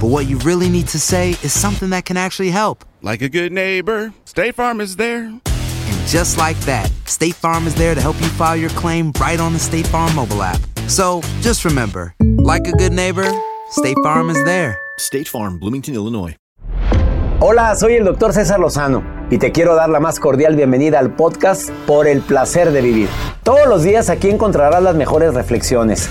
but what you really need to say is something that can actually help. Like a good neighbor, State Farm is there. And just like that, State Farm is there to help you file your claim right on the State Farm mobile app. So just remember, like a good neighbor, State Farm is there. State Farm, Bloomington, Illinois. Hola, soy el doctor César Lozano y te quiero dar la más cordial bienvenida al podcast Por el placer de vivir. Todos los días aquí encontrarás las mejores reflexiones,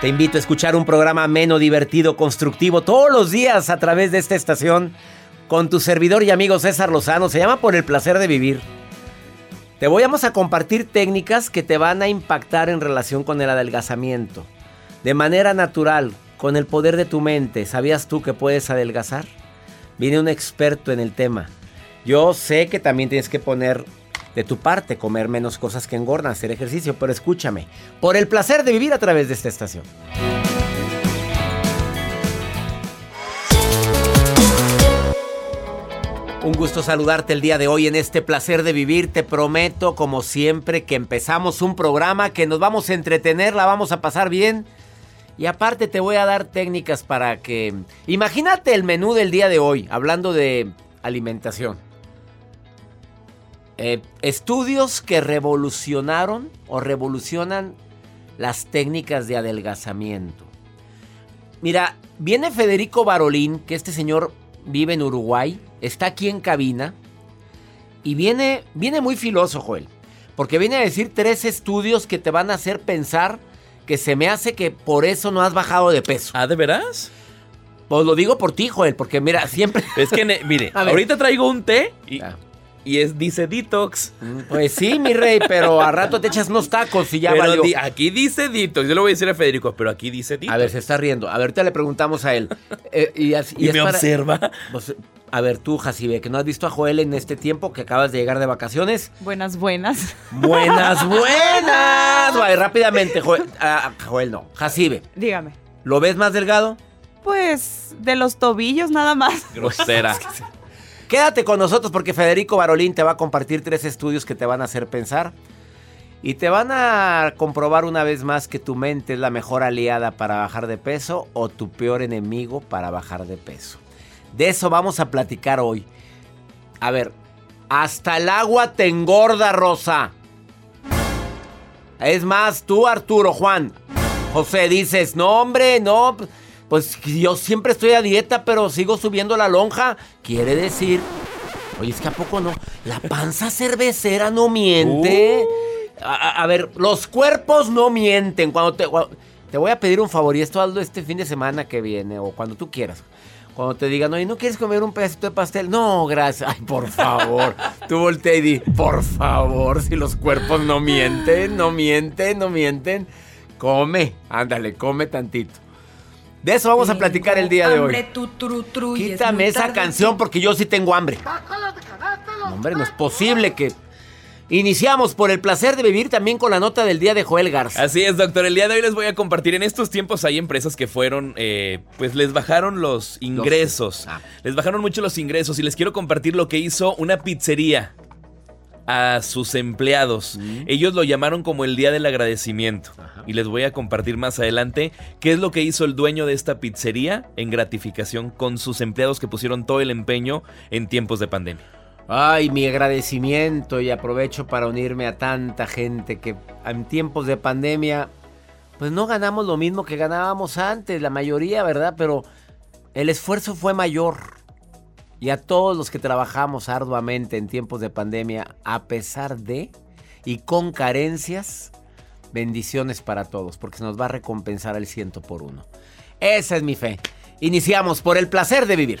Te invito a escuchar un programa ameno, divertido, constructivo todos los días a través de esta estación con tu servidor y amigo César Lozano. Se llama Por el placer de vivir. Te voy vamos a compartir técnicas que te van a impactar en relación con el adelgazamiento. De manera natural, con el poder de tu mente. ¿Sabías tú que puedes adelgazar? Viene un experto en el tema. Yo sé que también tienes que poner de tu parte, comer menos cosas que engordan, hacer ejercicio, pero escúchame, por el placer de vivir a través de esta estación. Un gusto saludarte el día de hoy en este placer de vivir. Te prometo, como siempre, que empezamos un programa que nos vamos a entretener, la vamos a pasar bien. Y aparte te voy a dar técnicas para que... Imagínate el menú del día de hoy, hablando de alimentación. Eh, estudios que revolucionaron o revolucionan las técnicas de adelgazamiento. Mira, viene Federico Barolín, que este señor vive en Uruguay, está aquí en cabina y viene, viene muy filoso, Joel, porque viene a decir tres estudios que te van a hacer pensar que se me hace que por eso no has bajado de peso. ¿Ah, de veras? Pues lo digo por ti, Joel, porque mira, siempre... Es que, mire, ahorita traigo un té y. y es, dice detox. Pues sí, mi rey, pero a rato te echas unos tacos y ya pero valió. di- aquí dice detox. Yo le voy a decir a Federico, pero aquí dice detox. A ver, se está riendo. A ver, ahorita le preguntamos a él. Eh, y así- y es me para- observa. Pues, a ver, tú, Jacibe, que no has visto a Joel en este tiempo que acabas de llegar de vacaciones. Buenas, buenas. Buenas, buenas. Vale, rápidamente, Joel. Ah, Joel no. Jacibe, Dígame. ¿lo ves más delgado? Pues de los tobillos nada más. Grosera. Quédate con nosotros porque Federico Barolín te va a compartir tres estudios que te van a hacer pensar y te van a comprobar una vez más que tu mente es la mejor aliada para bajar de peso o tu peor enemigo para bajar de peso. De eso vamos a platicar hoy. A ver, hasta el agua te engorda, Rosa. Es más, tú, Arturo, Juan, José, dices, no, hombre, no, pues yo siempre estoy a dieta, pero sigo subiendo la lonja. Quiere decir, oye, es que a poco no, la panza cervecera no miente. A, a- a ver, los cuerpos no mienten. Cuando te, cuando- te voy a pedir un favor, y esto hazlo este fin de semana que viene, o cuando tú quieras. Cuando te digan, oye, ¿no quieres comer un pedacito de pastel? No, gracias. Ay, por favor. Tú voltea y di, por favor, si los cuerpos no mienten, no mienten, no mienten. Come, ándale, come tantito. De eso vamos a platicar el día de hoy. Quítame esa canción porque yo sí tengo hambre. No, hombre, no es posible que... Iniciamos por el placer de vivir también con la nota del día de Joel Garza. Así es, doctor. El día de hoy les voy a compartir. En estos tiempos hay empresas que fueron, eh, pues les bajaron los ingresos. Ah. Les bajaron mucho los ingresos y les quiero compartir lo que hizo una pizzería a sus empleados. Mm. Ellos lo llamaron como el día del agradecimiento. Y les voy a compartir más adelante qué es lo que hizo el dueño de esta pizzería en gratificación con sus empleados que pusieron todo el empeño en tiempos de pandemia. Ay, mi agradecimiento y aprovecho para unirme a tanta gente que en tiempos de pandemia, pues no ganamos lo mismo que ganábamos antes, la mayoría, ¿verdad? Pero el esfuerzo fue mayor. Y a todos los que trabajamos arduamente en tiempos de pandemia, a pesar de y con carencias, bendiciones para todos, porque se nos va a recompensar el ciento por uno. Esa es mi fe. Iniciamos por el placer de vivir.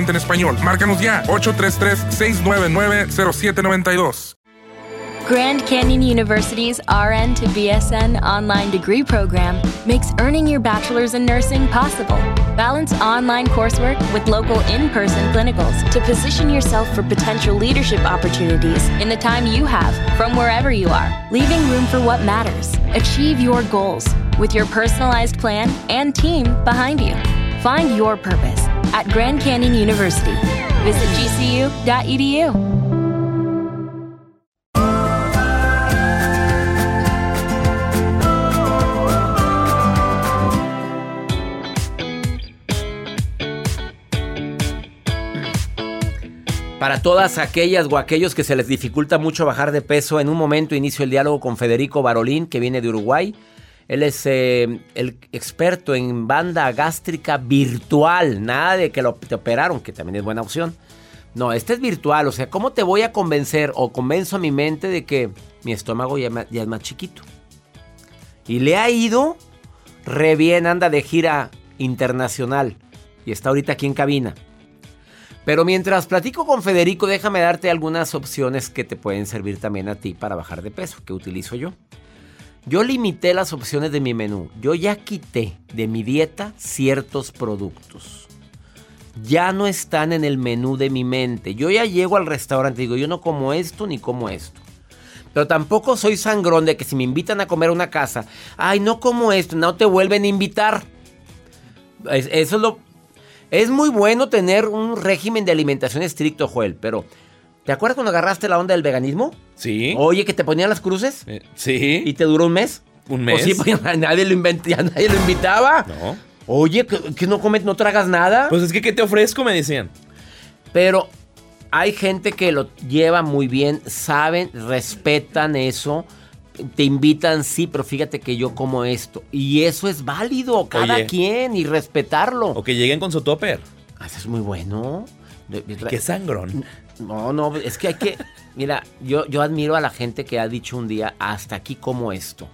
en español. Márcanos ya, 833-699-0792. Grand Canyon University's RN to BSN online degree program makes earning your bachelor's in nursing possible. Balance online coursework with local in person clinicals to position yourself for potential leadership opportunities in the time you have from wherever you are, leaving room for what matters. Achieve your goals with your personalized plan and team behind you. Find your purpose at Grand Canyon University. Visit gcu.edu. Para todas aquellas o aquellos que se les dificulta mucho bajar de peso, en un momento inicio el diálogo con Federico Barolín, que viene de Uruguay. Él es eh, el experto en banda gástrica virtual, nada de que lo, te operaron, que también es buena opción. No, este es virtual, o sea, ¿cómo te voy a convencer o convenzo a mi mente de que mi estómago ya, ya es más chiquito? Y le ha ido re bien, anda de gira internacional y está ahorita aquí en cabina. Pero mientras platico con Federico, déjame darte algunas opciones que te pueden servir también a ti para bajar de peso, que utilizo yo. Yo limité las opciones de mi menú. Yo ya quité de mi dieta ciertos productos. Ya no están en el menú de mi mente. Yo ya llego al restaurante y digo, yo no como esto ni como esto. Pero tampoco soy sangrón de que si me invitan a comer a una casa, ay, no como esto, no te vuelven a invitar. Es- Eso es lo, es muy bueno tener un régimen de alimentación estricto, Joel, pero ¿te acuerdas cuando agarraste la onda del veganismo? Sí. Oye, que te ponían las cruces. Eh, sí. ¿Y te duró un mes? ¿Un Pues mes? sí, porque a nadie lo, invent- ya nadie lo invitaba. No. Oye, que, que no comes, no tragas nada. Pues es que, ¿qué te ofrezco? Me decían. Pero hay gente que lo lleva muy bien, saben, respetan eso. Te invitan, sí, pero fíjate que yo como esto. Y eso es válido, cada Oye. quien, y respetarlo. O que lleguen con su topper. Ah, Eso es muy bueno. Qué sangrón. No, no, es que hay que. Mira, yo, yo admiro a la gente que ha dicho un día, hasta aquí como esto.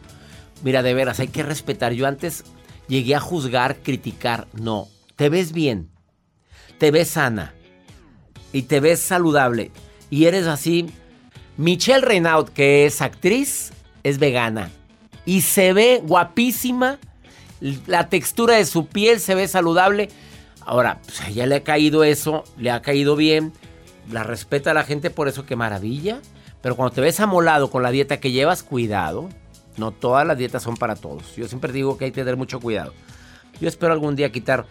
Mira, de veras, hay que respetar. Yo antes llegué a juzgar, criticar. No, te ves bien, te ves sana y te ves saludable. Y eres así. Michelle Renaud, que es actriz, es vegana. Y se ve guapísima. La textura de su piel se ve saludable. Ahora, pues a ella le ha caído eso, le ha caído bien. La respeta a la gente por eso, qué maravilla. Pero cuando te ves amolado con la dieta que llevas, cuidado. No todas las dietas son para todos. Yo siempre digo que hay que tener mucho cuidado. Yo espero algún día quitar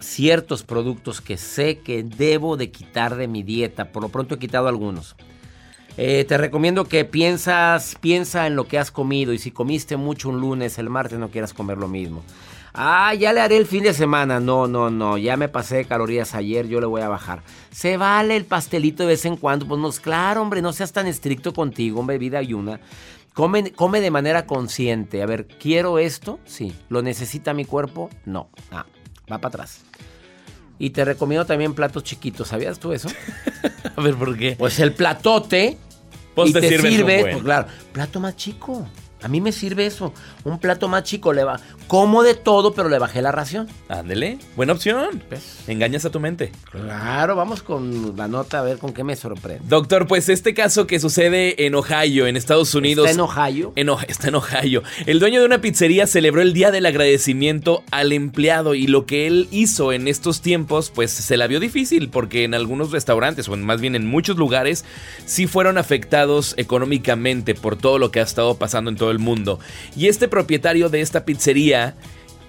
ciertos productos que sé que debo de quitar de mi dieta. Por lo pronto he quitado algunos. Eh, te recomiendo que piensas, piensa en lo que has comido y si comiste mucho un lunes, el martes no quieras comer lo mismo. Ah, ya le haré el fin de semana. No, no, no. Ya me pasé de calorías ayer, yo le voy a bajar. Se vale el pastelito de vez en cuando. Pues no, claro, hombre, no seas tan estricto contigo, hombre, vida y una. Come, come de manera consciente. A ver, ¿quiero esto? Sí. ¿Lo necesita mi cuerpo? No. Ah, va para atrás. Y te recomiendo también platos chiquitos. ¿Sabías tú eso? A ver, ¿por qué? Pues el platote. Pues y te sirve, pues claro, plato más chico. A mí me sirve eso. Un plato más chico. Le va, como de todo, pero le bajé la ración. Ándele, buena opción. Engañas a tu mente. Claro, vamos con la nota a ver con qué me sorprende. Doctor, pues este caso que sucede en Ohio, en Estados Unidos. ¿Está en Ohio? En está en Ohio. El dueño de una pizzería celebró el día del agradecimiento al empleado y lo que él hizo en estos tiempos, pues se la vio difícil porque en algunos restaurantes, o más bien en muchos lugares, sí fueron afectados económicamente por todo lo que ha estado pasando en todo el mundo. Y este propietario de esta pizzería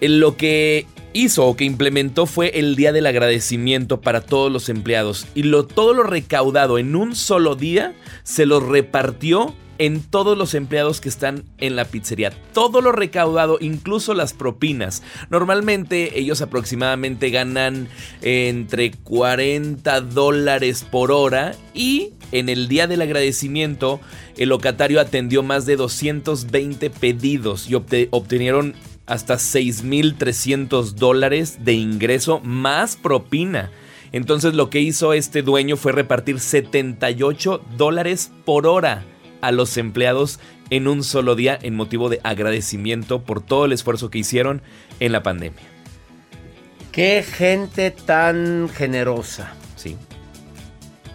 eh, lo que hizo o que implementó fue el día del agradecimiento para todos los empleados y lo, todo lo recaudado en un solo día se lo repartió en todos los empleados que están en la pizzería. Todo lo recaudado, incluso las propinas. Normalmente ellos aproximadamente ganan entre 40 dólares por hora y en el día del agradecimiento el locatario atendió más de 220 pedidos y obtenieron hasta 6.300 dólares de ingreso más propina. Entonces lo que hizo este dueño fue repartir 78 dólares por hora a los empleados en un solo día en motivo de agradecimiento por todo el esfuerzo que hicieron en la pandemia. Qué gente tan generosa.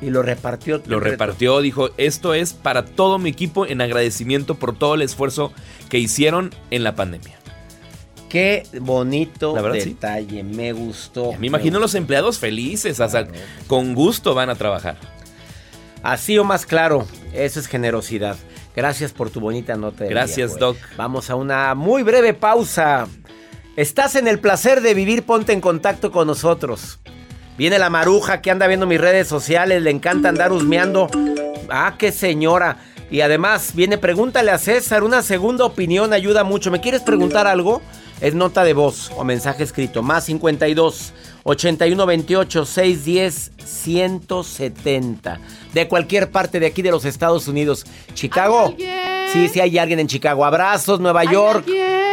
Y lo repartió. Lo repartió, dijo, esto es para todo mi equipo en agradecimiento por todo el esfuerzo que hicieron en la pandemia. Qué bonito sí. detalle, me gustó. Me imagino los empleados felices, hasta con gusto van a trabajar. Así o más claro, eso es generosidad. Gracias por tu bonita nota. Gracias, día, Doc. Vamos a una muy breve pausa. Estás en el placer de vivir, ponte en contacto con nosotros. Viene la maruja que anda viendo mis redes sociales, le encanta andar husmeando. Ah, qué señora. Y además viene, pregúntale a César, una segunda opinión ayuda mucho. ¿Me quieres preguntar algo? Es nota de voz o mensaje escrito. Más 52 81 28 610 170. De cualquier parte de aquí de los Estados Unidos. Chicago. Sí, sí hay alguien en Chicago. Abrazos, Nueva York.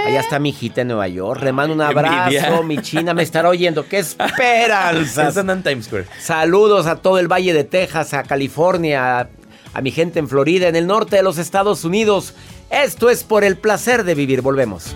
Allá está mi hijita en Nueva York. Le mando un abrazo. Mi china me estará oyendo. ¡Qué esperanzas! Están en Times Square. Saludos a todo el Valle de Texas, a California, a, a mi gente en Florida, en el norte de los Estados Unidos. Esto es por el placer de vivir. Volvemos.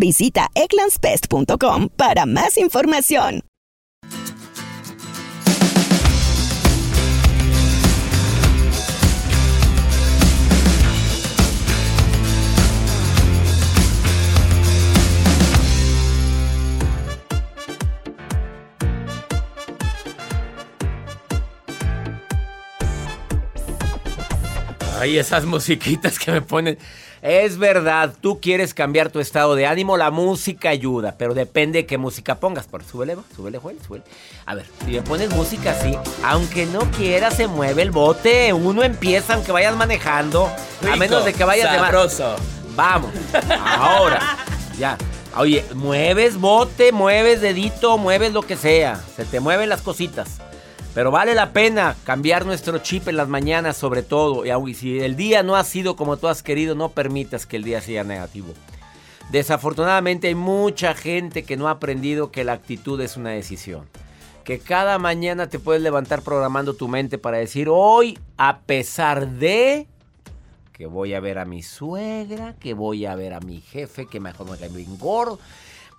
Visita egglandsbest.com para más información. Ay, esas musiquitas que me ponen. Es verdad, tú quieres cambiar tu estado de ánimo, la música ayuda, pero depende de qué música pongas. Por súbele, súbele, Joel, súbele. A ver, si me pones música así, aunque no quieras, se mueve el bote. Uno empieza aunque vayas manejando, a Rico, menos de que vayas sabroso. de Vamos, ahora, ya. Oye, mueves bote, mueves dedito, mueves lo que sea. Se te mueven las cositas. Pero vale la pena cambiar nuestro chip en las mañanas sobre todo. Y si el día no ha sido como tú has querido, no permitas que el día sea negativo. Desafortunadamente hay mucha gente que no ha aprendido que la actitud es una decisión. Que cada mañana te puedes levantar programando tu mente para decir, hoy a pesar de que voy a ver a mi suegra, que voy a ver a mi jefe, que mejor me cae bien gordo,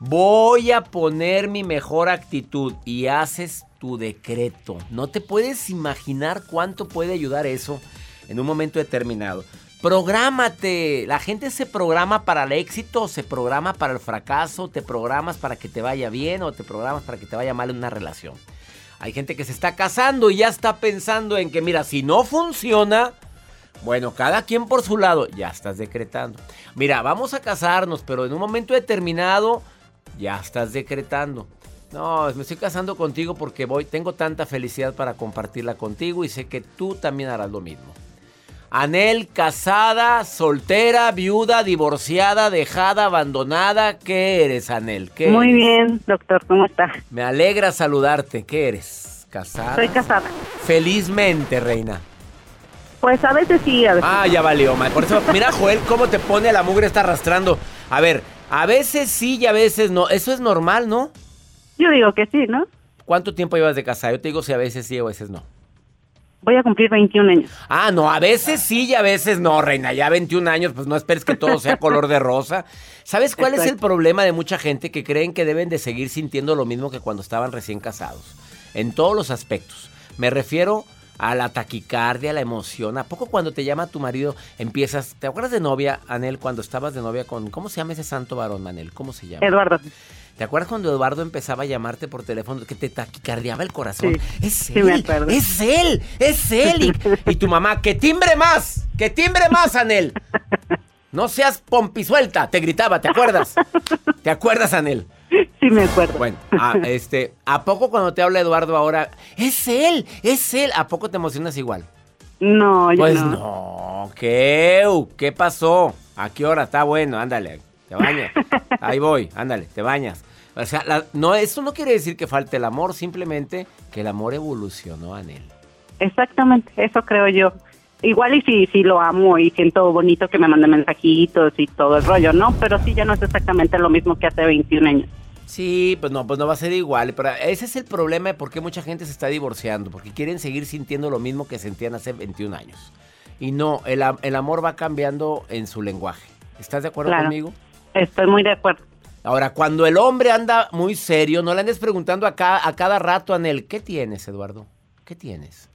voy a poner mi mejor actitud y haces tu decreto. No te puedes imaginar cuánto puede ayudar eso en un momento determinado. Prográmate. La gente se programa para el éxito, se programa para el fracaso, te programas para que te vaya bien o te programas para que te vaya mal en una relación. Hay gente que se está casando y ya está pensando en que, mira, si no funciona, bueno, cada quien por su lado, ya estás decretando. Mira, vamos a casarnos, pero en un momento determinado, ya estás decretando. No, me estoy casando contigo porque voy, tengo tanta felicidad para compartirla contigo y sé que tú también harás lo mismo. Anel, casada, soltera, viuda, divorciada, dejada, abandonada. ¿Qué eres, Anel? ¿Qué Muy eres? bien, doctor, ¿cómo está? Me alegra saludarte. ¿Qué eres? ¿Casada? Soy casada. Felizmente, reina. Pues a veces sí, a veces. Ah, ya valió, mal. Por eso, mira, Joel, cómo te pone la mugre, está arrastrando. A ver, a veces sí y a veces no. Eso es normal, ¿no? Yo digo que sí, ¿no? ¿Cuánto tiempo llevas de casada? Yo te digo si a veces sí o a veces no. Voy a cumplir 21 años. Ah, no, a veces sí y a veces no, reina. Ya 21 años, pues no esperes que todo sea color de rosa. ¿Sabes cuál es el problema de mucha gente que creen que deben de seguir sintiendo lo mismo que cuando estaban recién casados? En todos los aspectos. Me refiero a la taquicardia, a la emoción. ¿A poco cuando te llama tu marido empiezas... ¿Te acuerdas de novia, Anel, cuando estabas de novia con... ¿Cómo se llama ese santo varón, Anel? ¿Cómo se llama? Eduardo. ¿Te acuerdas cuando Eduardo empezaba a llamarte por teléfono que te taquicardiaba el corazón? Sí, es sí él, me acuerdo. es él, es él. Y, y tu mamá, que timbre más, que timbre más, Anel. No seas pompisuelta, te gritaba, ¿te acuerdas? ¿Te acuerdas, Anel? Sí, me acuerdo. Bueno, a, este, ¿a poco cuando te habla Eduardo ahora, es él, es él? ¿A poco te emocionas igual? No, yo Pues no. no, ¿qué? ¿Qué pasó? ¿A qué hora? Está bueno, ándale, te bañas. Ahí voy, ándale, te bañas. O sea, la- no, esto no quiere decir que falte el amor, simplemente que el amor evolucionó, Anel. Exactamente, eso creo yo. Igual y si, si lo amo y siento bonito que me mande mensajitos y todo el rollo, ¿no? Pero sí ya no es exactamente lo mismo que hace 21 años. Sí, pues no, pues no va a ser igual. Pero ese es el problema de por qué mucha gente se está divorciando. Porque quieren seguir sintiendo lo mismo que sentían hace 21 años. Y no, el, el amor va cambiando en su lenguaje. ¿Estás de acuerdo Claro. conmigo? Estoy muy de acuerdo. Ahora, cuando el hombre anda muy serio, no le andes preguntando a cada, a cada rato, Anel, ¿qué tienes, Eduardo? ¿Qué tienes?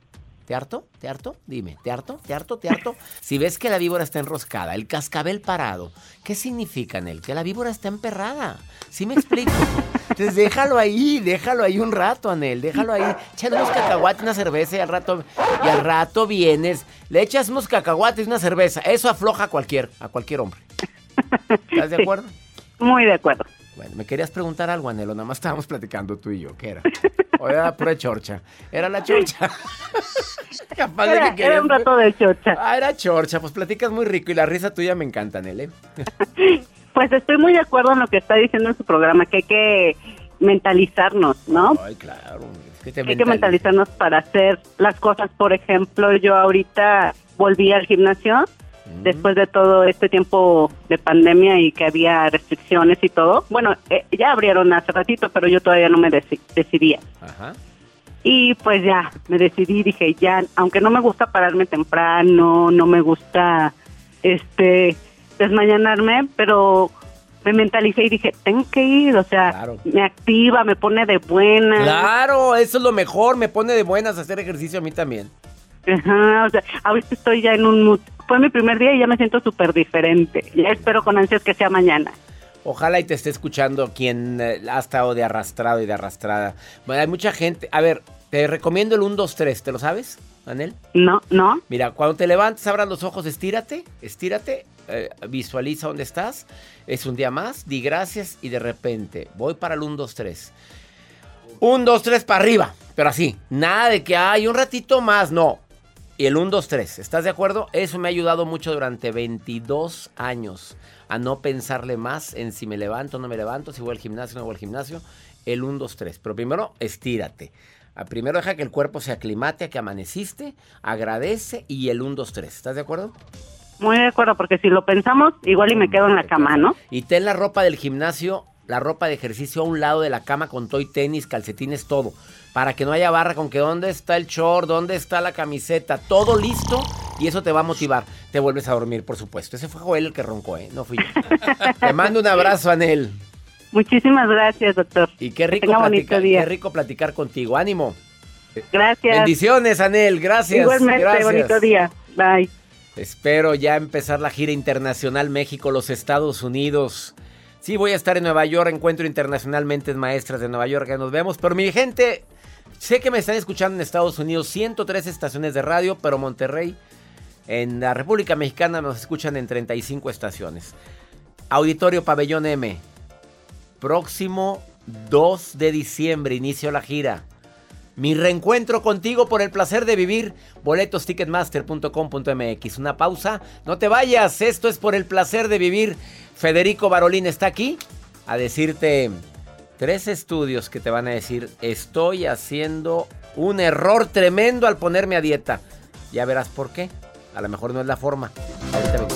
¿Te harto? ¿Te harto? Dime, ¿te harto? ¿Te harto? ¿Te harto? Si ves que la víbora está enroscada, el cascabel parado, ¿qué significa, Anel? Que la víbora está emperrada. ¿Sí me explico? Entonces déjalo ahí, déjalo ahí un rato, Anel, déjalo ahí. Échale unos cacahuates, una cerveza y al rato, y al rato vienes, le echas unos cacahuates y una cerveza. Eso afloja a cualquier, a cualquier hombre. ¿Estás de Sí. acuerdo? Muy de acuerdo. Bueno, me querías preguntar algo, Anelo. Nada más estábamos platicando tú y yo. ¿Qué era? ¿O era pura chorcha? Era la chorcha. Capaz de Era, que era querías- un rato de chocha. Ah, era chorcha. Pues platicas muy rico y la risa tuya me encanta, Nele. Pues estoy muy de acuerdo en lo que está diciendo en su programa, que hay que mentalizarnos, ¿no? Ay, claro. Es que te hay que mentalizarnos para hacer las cosas. Por ejemplo, yo ahorita volví al gimnasio Mm. después de todo este tiempo de pandemia y que había restricciones y todo. Bueno, eh, ya abrieron hace ratito, pero yo todavía no me deci- decidía. Ajá. Y pues ya, me decidí, dije, ya, aunque no me gusta pararme temprano, no me gusta este desmañanarme, pero me mentalicé y dije, tengo que ir, o sea, me activa, me pone de buena. Claro, eso es lo mejor, me pone de buenas hacer ejercicio a mí también. Ajá, o sea, ahorita estoy ya en un mood. Fue mi primer día y ya me siento súper diferente. Ya espero con ansias que sea mañana. Ojalá y te esté escuchando quien eh, ha estado de arrastrado y de arrastrada. Bueno, hay mucha gente. A ver, te recomiendo el 1, 2, 3. ¿Te lo sabes, Anel? No, no. Mira, cuando te levantes, abras los ojos, estírate, estírate, eh, visualiza dónde estás. Es un día más, di gracias y de repente voy para el 1, 2, 3. 1, 2, 3 para arriba. Pero así, nada de que hay un ratito más, no. Y el 1, 2, 3. ¿Estás de acuerdo? Eso me ha ayudado mucho durante 22 años a no pensarle más en si me levanto o no me levanto, si voy al gimnasio o no voy al gimnasio. El 1, 2, 3. Pero primero, estírate. Ah, primero deja que el cuerpo se aclimate a que amaneciste, agradece y el 1, 2, 3. ¿Estás de acuerdo? Muy de acuerdo, porque si lo pensamos, igual y me quedo en la cama, ¿no? Y ten la ropa del gimnasio, la ropa de ejercicio a un lado de la cama con toy tenis, calcetines, todo. Para que no haya barra con que dónde está el short, dónde está la camiseta, todo listo y eso te va a motivar. Te vuelves a dormir, por supuesto. Ese fue Joel el que roncó, ¿eh? No fui yo. te mando un abrazo, Anel. Muchísimas gracias, doctor. Y qué rico, platicar, qué rico platicar contigo. Ánimo. Gracias. Bendiciones, Anel. Gracias. Igualmente, gracias. bonito día. Bye. Espero ya empezar la gira internacional México, los Estados Unidos. Sí, voy a estar en Nueva York, encuentro internacionalmente maestras de Nueva York, que nos vemos. Pero mi gente, sé que me están escuchando en Estados Unidos, 103 estaciones de radio, pero Monterrey, en la República Mexicana nos escuchan en 35 estaciones. Auditorio Pabellón M, próximo 2 de diciembre, inicio la gira. Mi reencuentro contigo por el placer de vivir. Boletos ticketmaster.com.mx. Una pausa. No te vayas. Esto es por el placer de vivir. Federico Barolín está aquí a decirte tres estudios que te van a decir, estoy haciendo un error tremendo al ponerme a dieta. Ya verás por qué. A lo mejor no es la forma. Ahorita vengo.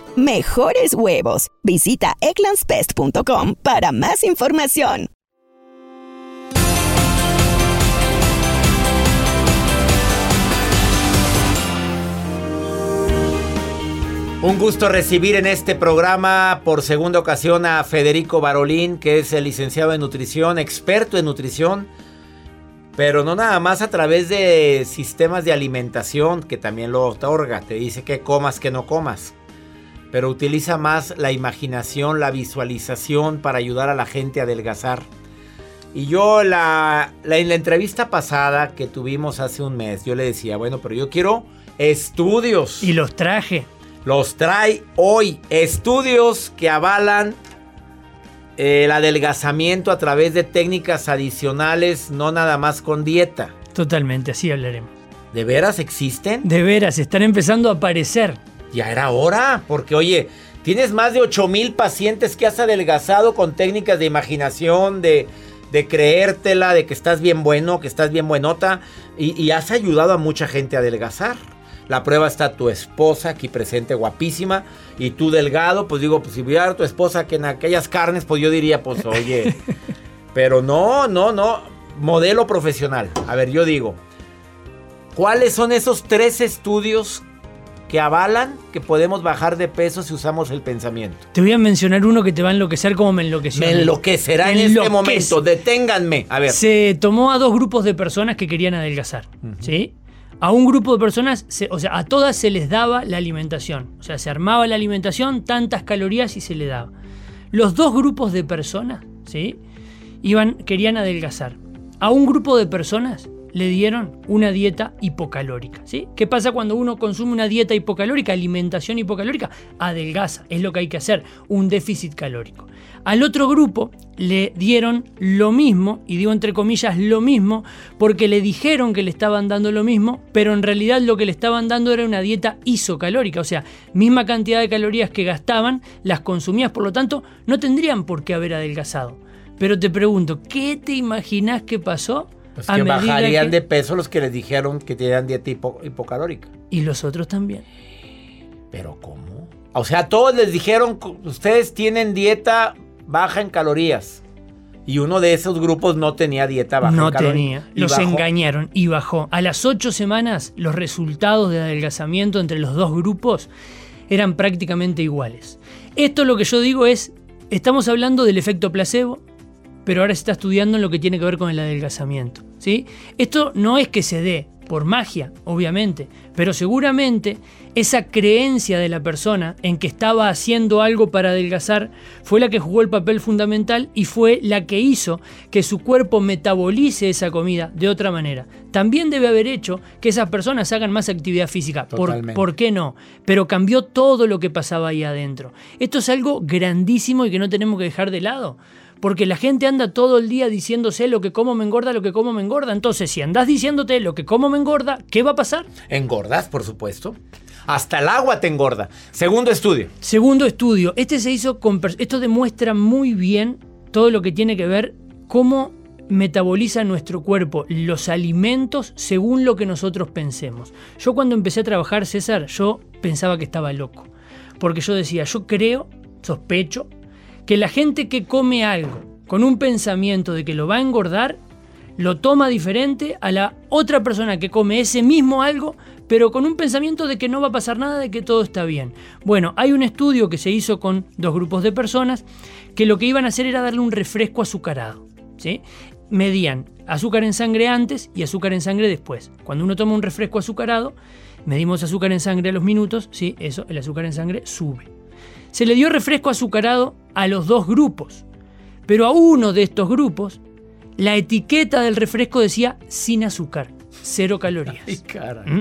Mejores huevos. Visita egglandsbest.com para más información. Un gusto recibir en este programa por segunda ocasión a Federico Barolín, que es el licenciado en nutrición, experto en nutrición, pero no nada más a través de sistemas de alimentación, que también lo otorga, te dice que comas, que no comas, pero utiliza más la imaginación, la visualización para ayudar a la gente a adelgazar. Y yo la, la, en la entrevista pasada que tuvimos hace un mes, yo le decía, bueno, pero yo quiero estudios. Y los traje. Los trae hoy. Estudios que avalan el adelgazamiento a través de técnicas adicionales, no nada más con dieta. Totalmente, así hablaremos. ¿De veras existen? De veras, están empezando a aparecer. Ya era hora, porque oye, tienes más de 8 mil pacientes que has adelgazado con técnicas de imaginación, de, de creértela, de que estás bien bueno, que estás bien buenota, y, y has ayudado a mucha gente a adelgazar. La prueba está tu esposa aquí presente, guapísima, y tú delgado, pues digo, pues si viera a tu esposa que en aquellas carnes, pues yo diría, pues oye, pero no, no, no, modelo profesional. A ver, yo digo, ¿cuáles son esos tres estudios que avalan que podemos bajar de peso si usamos el pensamiento? Te voy a mencionar uno que te va a enloquecer como me enloqueció. Me enloquecerá en este momento, deténganme. A ver. Se tomó a dos grupos de personas que querían adelgazar, ¿sí? A un grupo de personas, se- o sea, a todas se les daba la alimentación. O sea, se armaba la alimentación, tantas calorías y se le daba. Los dos grupos de personas, ¿sí? Iban, querían adelgazar. A un grupo de personas le dieron una dieta hipocalórica, ¿sí? ¿Qué pasa cuando uno consume una dieta hipocalórica, alimentación hipocalórica? Adelgaza, es lo que hay que hacer, un déficit calórico. Al otro grupo le dieron lo mismo, y digo entre comillas lo mismo, porque le dijeron que le estaban dando lo mismo, pero en realidad lo que le estaban dando era una dieta isocalórica, o sea, misma cantidad de calorías que gastaban, las consumías, por lo tanto, no tendrían por qué haber adelgazado. Pero te pregunto, ¿qué te imaginas que pasó? Pues a que bajarían que- de peso los que les dijeron que tenían dieta hipo- hipocalórica. Y los otros también. ¿Pero cómo? O sea, todos les dijeron, ustedes tienen dieta baja en calorías. Y uno de esos grupos no tenía dieta baja No en calorías. tenía. Y Los bajó. engañaron y bajó. A las ocho semanas, los resultados de adelgazamiento entre los dos grupos eran prácticamente iguales. Esto lo que yo digo es, estamos hablando del efecto placebo, pero ahora se está estudiando en lo que tiene que ver con el adelgazamiento. ¿sí? Esto no es que se dé por magia, obviamente, pero seguramente esa creencia de la persona en que estaba haciendo algo para adelgazar fue la que jugó el papel fundamental y fue la que hizo que su cuerpo metabolice esa comida de otra manera. También debe haber hecho que esas personas hagan más actividad física. ¿Por. ¿Por qué no? Pero cambió todo lo que pasaba ahí adentro. Esto es algo grandísimo y que no tenemos que dejar de lado. Porque la gente anda todo el día diciéndose lo que como me engorda, lo que como me engorda. Entonces, si andás diciéndote lo que como me engorda, ¿qué va a pasar? Engordas, por supuesto. Hasta el agua te engorda. Segundo estudio. Segundo estudio, este se hizo con esto demuestra muy bien todo lo que tiene que ver cómo metaboliza nuestro cuerpo los alimentos según lo que nosotros pensemos. Yo cuando empecé a trabajar, César, yo pensaba que estaba loco, porque yo decía, yo creo, sospecho, que la gente que come algo con un pensamiento de que lo va a engordar, lo toma diferente a la otra persona que come ese mismo algo, pero con un pensamiento de que no va a pasar nada, de que todo está bien. Bueno, hay un estudio que se hizo con dos grupos de personas que lo que iban a hacer era darle un refresco azucarado. ¿sí? Medían azúcar en sangre antes y azúcar en sangre después. Cuando uno toma un refresco azucarado, medimos azúcar en sangre a los minutos, ¿sí? eso, el azúcar en sangre sube. Se le dio refresco azucarado a los dos grupos, pero a uno de estos grupos la etiqueta del refresco decía sin azúcar, cero calorías. ¿Mm?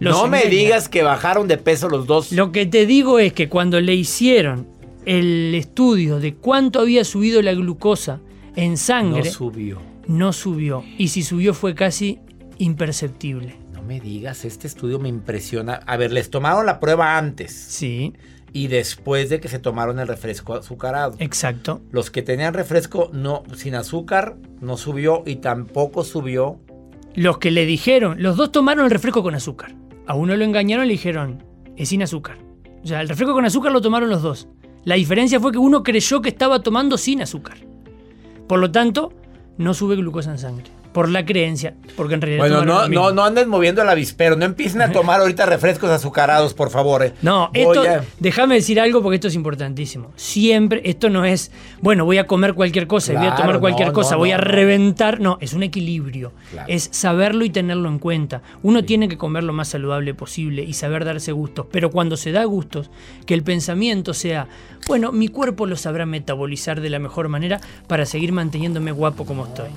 Los no me digas que bajaron de peso los dos. Lo que te digo es que cuando le hicieron el estudio de cuánto había subido la glucosa en sangre, No subió. no subió. Y si subió fue casi imperceptible. No me digas, este estudio me impresiona. A ver, les tomaron la prueba antes. Sí. Y después de que se tomaron el refresco azucarado. Exacto. Los que tenían refresco no sin azúcar no subió y tampoco subió. Los que le dijeron, los dos tomaron el refresco con azúcar. A uno lo engañaron y le dijeron, es sin azúcar. O sea, el refresco con azúcar lo tomaron los dos. La diferencia fue que uno creyó que estaba tomando sin azúcar. Por lo tanto, no sube glucosa en sangre. Por la creencia. Porque en realidad Bueno, no, no, no anden moviendo el avispero. No empiecen a tomar ahorita refrescos azucarados, por favor. eh. No, esto, a- déjame decir algo porque esto es importantísimo. Siempre, esto no es, bueno, voy a comer cualquier cosa y voy a Claro, tomar cualquier no, cosa, no, voy a reventar. No, es un equilibrio. Claro. Es saberlo y tenerlo en cuenta. Uno tiene que comer lo más saludable posible y saber darse gustos. Pero cuando se da gustos, que el pensamiento sea, bueno, mi cuerpo lo sabrá metabolizar de la mejor manera para seguir manteniéndome guapo como estoy.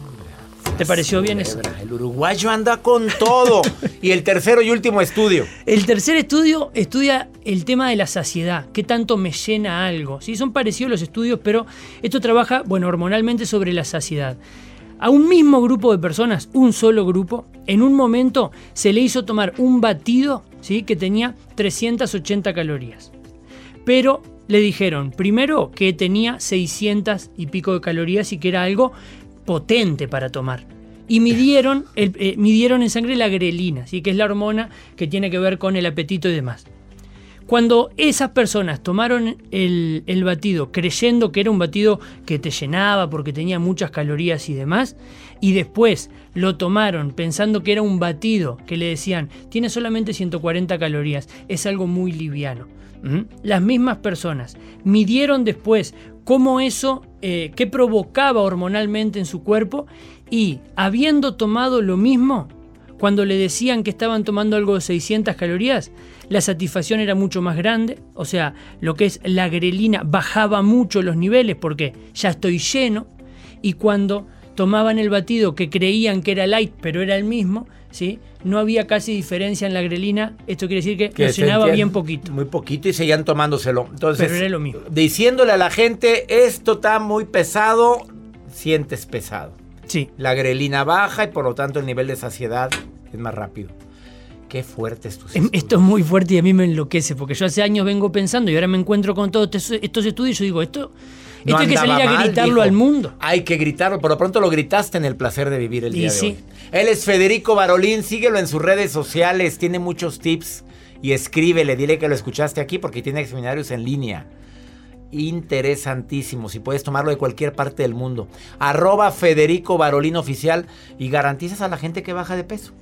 ¿Te pareció bien eso? El uruguayo anda con todo. y el tercero y último estudio. El tercer estudio estudia el tema de la saciedad, qué tanto me llena algo. ¿sí? Son parecidos los estudios, pero esto trabaja, bueno, hormonalmente sobre la saciedad. A un mismo grupo de personas, un solo grupo, en un momento se le hizo tomar un batido ¿sí? que tenía 380 calorías. Pero le dijeron, primero, que tenía 600 y pico de calorías y que era algo potente para tomar. Y midieron, eh, midieron en sangre la grelina, ¿sí? que es la hormona que tiene que ver con el apetito y demás. Cuando esas personas tomaron el, el batido creyendo que era un batido que te llenaba porque tenía muchas calorías y demás, y después lo tomaron pensando que era un batido que le decían tiene solamente 140 calorías, es algo muy liviano. Las mismas personas midieron después cómo eso, eh, qué provocaba hormonalmente en su cuerpo y habiendo tomado lo mismo, cuando le decían que estaban tomando algo de 600 calorías, la satisfacción era mucho más grande, o sea, lo que es la grelina bajaba mucho los niveles porque ya estoy lleno, y cuando tomaban el batido que creían que era light, pero era el mismo, ¿sí? no había casi diferencia en la grelina, esto quiere decir que, Que llenaba bien poquito. Muy poquito y seguían tomándoselo. Entonces, Pero era lo mismo. Diciéndole a la gente, esto está muy pesado, sientes pesado. Sí. La grelina baja y por lo tanto el nivel de saciedad es más rápido. Qué fuerte es tu Em, Esto es muy fuerte y a mí me enloquece, porque yo hace años vengo pensando y ahora me encuentro con todos estos, estos estudios y yo digo, esto, esto No hay que salir a mal, gritarlo dijo. al mundo. Hay que gritarlo, por lo pronto lo gritaste en el placer de vivir el Y día sí. de hoy. Él es Federico Barolín, síguelo en sus redes sociales, tiene muchos tips y escríbele, dile que lo escuchaste aquí porque tiene seminarios en línea. Interesantísimos y puedes tomarlo de cualquier parte del mundo. Arroba Federico Barolín Oficial y garantizas a la gente que baja de peso.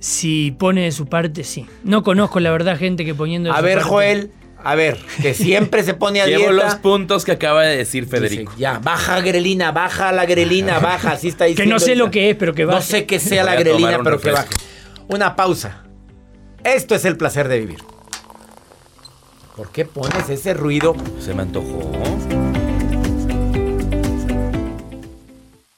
Si pone de su parte, sí. No conozco la verdad gente que poniendo de A su ver, parte- Joel, a ver, que siempre se pone a Llevo dieta. los puntos que acaba de decir Federico. Ya, baja grelina, baja la grelina, baja, así está Que diciendo. no sé lo que es, pero que No baje. sé qué sea la grelina, pero que baje. Una pausa. Esto es el placer de vivir. ¿Por qué pones ese ruido? Se me antojó.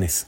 Ya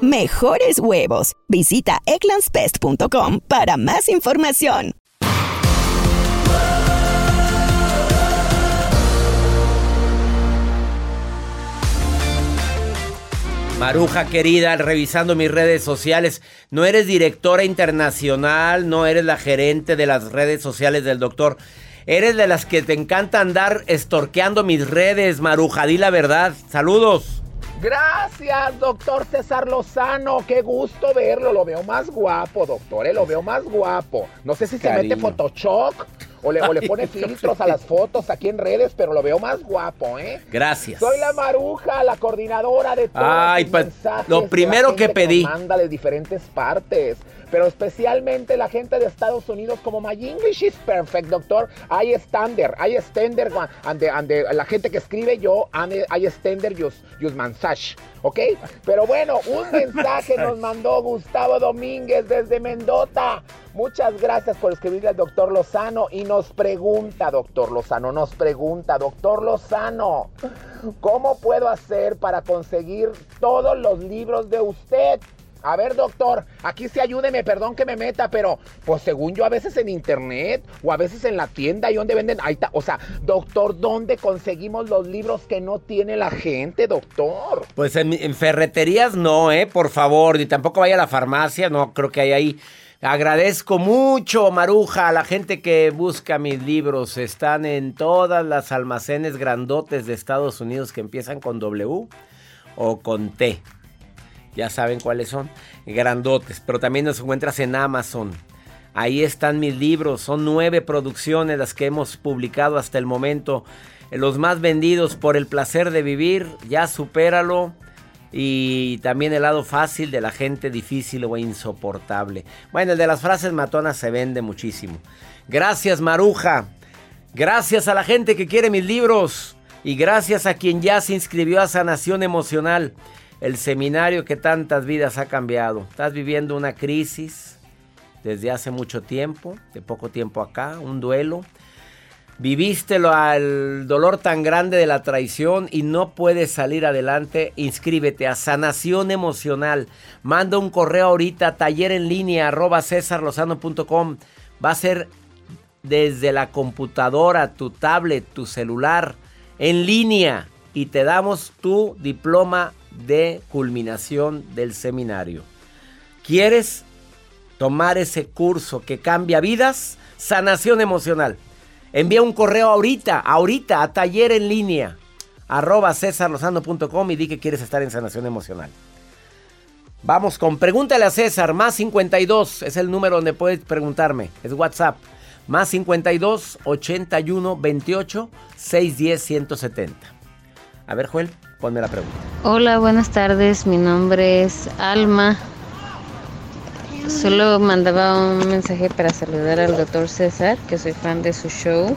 Mejores huevos. Visita egglandsbest.com para más información. Maruja querida, revisando mis redes sociales, no eres directora internacional, no eres la gerente de las redes sociales del doctor. Eres de las que te encanta andar estorqueando mis redes, Maruja, di la verdad. Saludos. Gracias, doctor César Lozano. Qué gusto verlo. Lo veo más guapo, doctor. ¿eh? Lo veo más guapo. No sé si se mete Photoshop o le, o le pone filtros a las fotos aquí en redes, pero lo veo más guapo, ¿eh? Gracias. Soy la maruja, la coordinadora de todos Ay, los pues, mensajes lo primero que pedí. nos manda de diferentes partes, pero especialmente la gente de Estados Unidos como My English is perfect, doctor. I standard, I standard, and, the- and the- la gente que escribe yo, I standard use, use message, ¿ok? Pero bueno, un mensaje nos mandó Gustavo Domínguez desde Mendoza. Muchas gracias por escribirle al doctor Lozano y nos pregunta, doctor Lozano, nos pregunta, doctor Lozano, ¿cómo puedo hacer para conseguir todos los libros de usted? A ver, doctor, aquí sí ayúdeme, perdón que me meta, pero pues según yo a veces en internet o a veces en la tienda y donde venden, ahí está, o sea, doctor, ¿dónde conseguimos los libros que no tiene la gente, doctor? Pues en, en ferreterías no, ¿eh? Por favor, ni tampoco vaya a la farmacia, no creo que hay ahí. Agradezco mucho, Maruja, a la gente que busca mis libros. Están en todas las almacenes grandotes de Estados Unidos que empiezan con W o con T. Ya saben cuáles son. Grandotes, pero también los encuentras en Amazon. Ahí están mis libros. Son nueve producciones las que hemos publicado hasta el momento. Los más vendidos por el placer de vivir. Ya supéralo. Y también el lado fácil de la gente difícil o insoportable. Bueno, el de las frases matonas se vende muchísimo. Gracias, Maruja. Gracias a la gente que quiere mis libros. Y gracias a quien ya se inscribió a Sanación Emocional. El seminario que tantas vidas ha cambiado. Estás viviendo una crisis desde hace mucho tiempo, de poco tiempo acá, un duelo. Viviste al dolor tan grande de la traición y no puedes salir adelante, inscríbete a Sanación Emocional. Manda un correo ahorita, taller en línea, arroba cesarlozano.com. Va a ser desde la computadora, tu tablet, tu celular, en línea. Y te damos tu diploma de culminación del seminario. ¿Quieres tomar ese curso que cambia vidas? Sanación emocional. Envía un correo ahorita, ahorita, a taller en línea, arroba cesarlozano.com y di que quieres estar en sanación emocional. Vamos con pregúntale a César, más 52, es el número donde puedes preguntarme, es WhatsApp, más 52 81 28 610 170. A ver, Joel, ponme la pregunta. Hola, buenas tardes. Mi nombre es Alma. Solo mandaba un mensaje para saludar al doctor César, que soy fan de su show.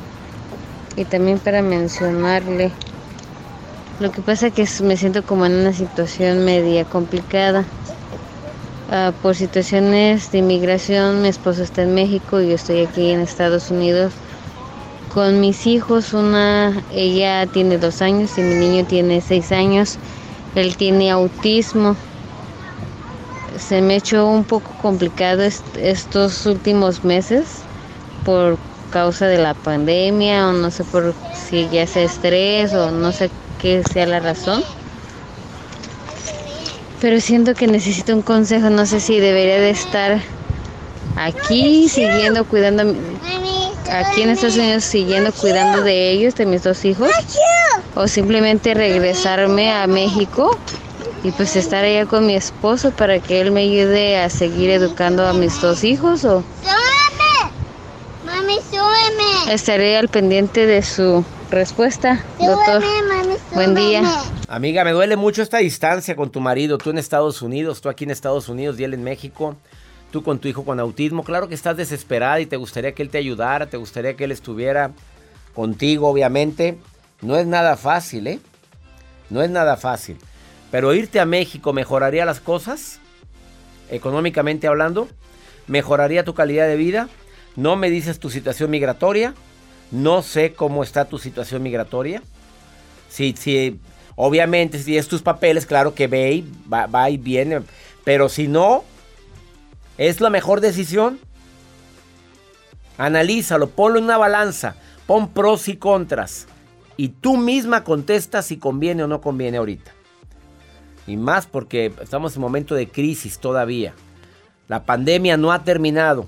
Y también para mencionarle. Lo que pasa que es- me siento como en una situación media complicada. Ah, por situaciones de inmigración, mi esposo está en México y yo estoy aquí en Estados Unidos con mis hijos. Una, ella tiene dos años y mi niño tiene seis años. Él tiene autismo. Se me hecho un poco complicado est- estos últimos meses por causa de la pandemia o no sé por si ya sea estrés o no sé qué sea la razón. Pero siento que necesito un consejo, no sé si debería de estar aquí siguiendo cuidando a en Estados Unidos siguiendo cuidando de ellos, de mis dos hijos, o simplemente regresarme a México y pues estar allá con mi esposo para que él me ayude a seguir educando a mis dos hijos o Mami, súbeme. estaré al pendiente de su respuesta, doctor. Buen día. Amiga, me duele mucho esta distancia con tu marido, tú en Estados Unidos, tú aquí en Estados Unidos y él en México, tú con tu hijo con autismo. Claro que estás desesperada y te gustaría que él te ayudara, te gustaría que él estuviera contigo, obviamente. No es nada fácil, ¿eh? No es nada fácil. Pero irte a México mejoraría las cosas, económicamente hablando, mejoraría tu calidad de vida. No me dices tu situación migratoria, no sé cómo está tu situación migratoria. Si, si, obviamente, si es tus papeles, claro que ve y va, va y viene. Pero si no, ¿es la mejor decisión? Analízalo, ponlo en una balanza, pon pros y contras. Y tú misma contestas si conviene o no conviene ahorita. Y más porque estamos en momento de crisis todavía. La pandemia no ha terminado.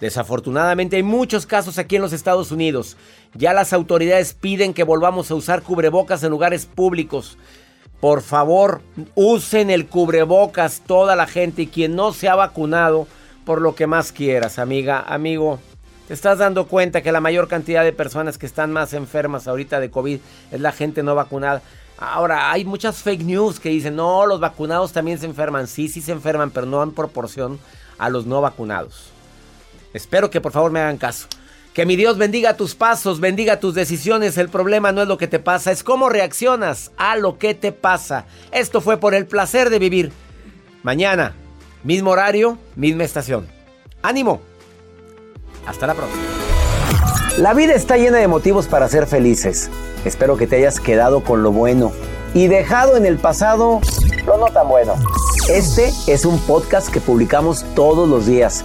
Desafortunadamente hay muchos casos aquí en los Estados Unidos. Ya las autoridades piden que volvamos a usar cubrebocas en lugares públicos. Por favor, usen el cubrebocas toda la gente y quien no se ha vacunado, por lo que más quieras, amiga, amigo. Te estás dando cuenta que la mayor cantidad de personas que están más enfermas ahorita de COVID es la gente no vacunada. Ahora, hay muchas fake news que dicen, no, los vacunados también se enferman. Sí, sí se enferman, pero no en proporción a los no vacunados. Espero que por favor me hagan caso. Que mi Dios bendiga tus pasos, bendiga tus decisiones. El problema no es lo que te pasa, es cómo reaccionas a lo que te pasa. Esto fue por el placer de vivir. Mañana, mismo horario, misma estación. ¡Ánimo! Hasta la próxima. La vida está llena de motivos para ser felices. Espero que te hayas quedado con lo bueno y dejado en el pasado lo no tan bueno. Este es un podcast que publicamos todos los días,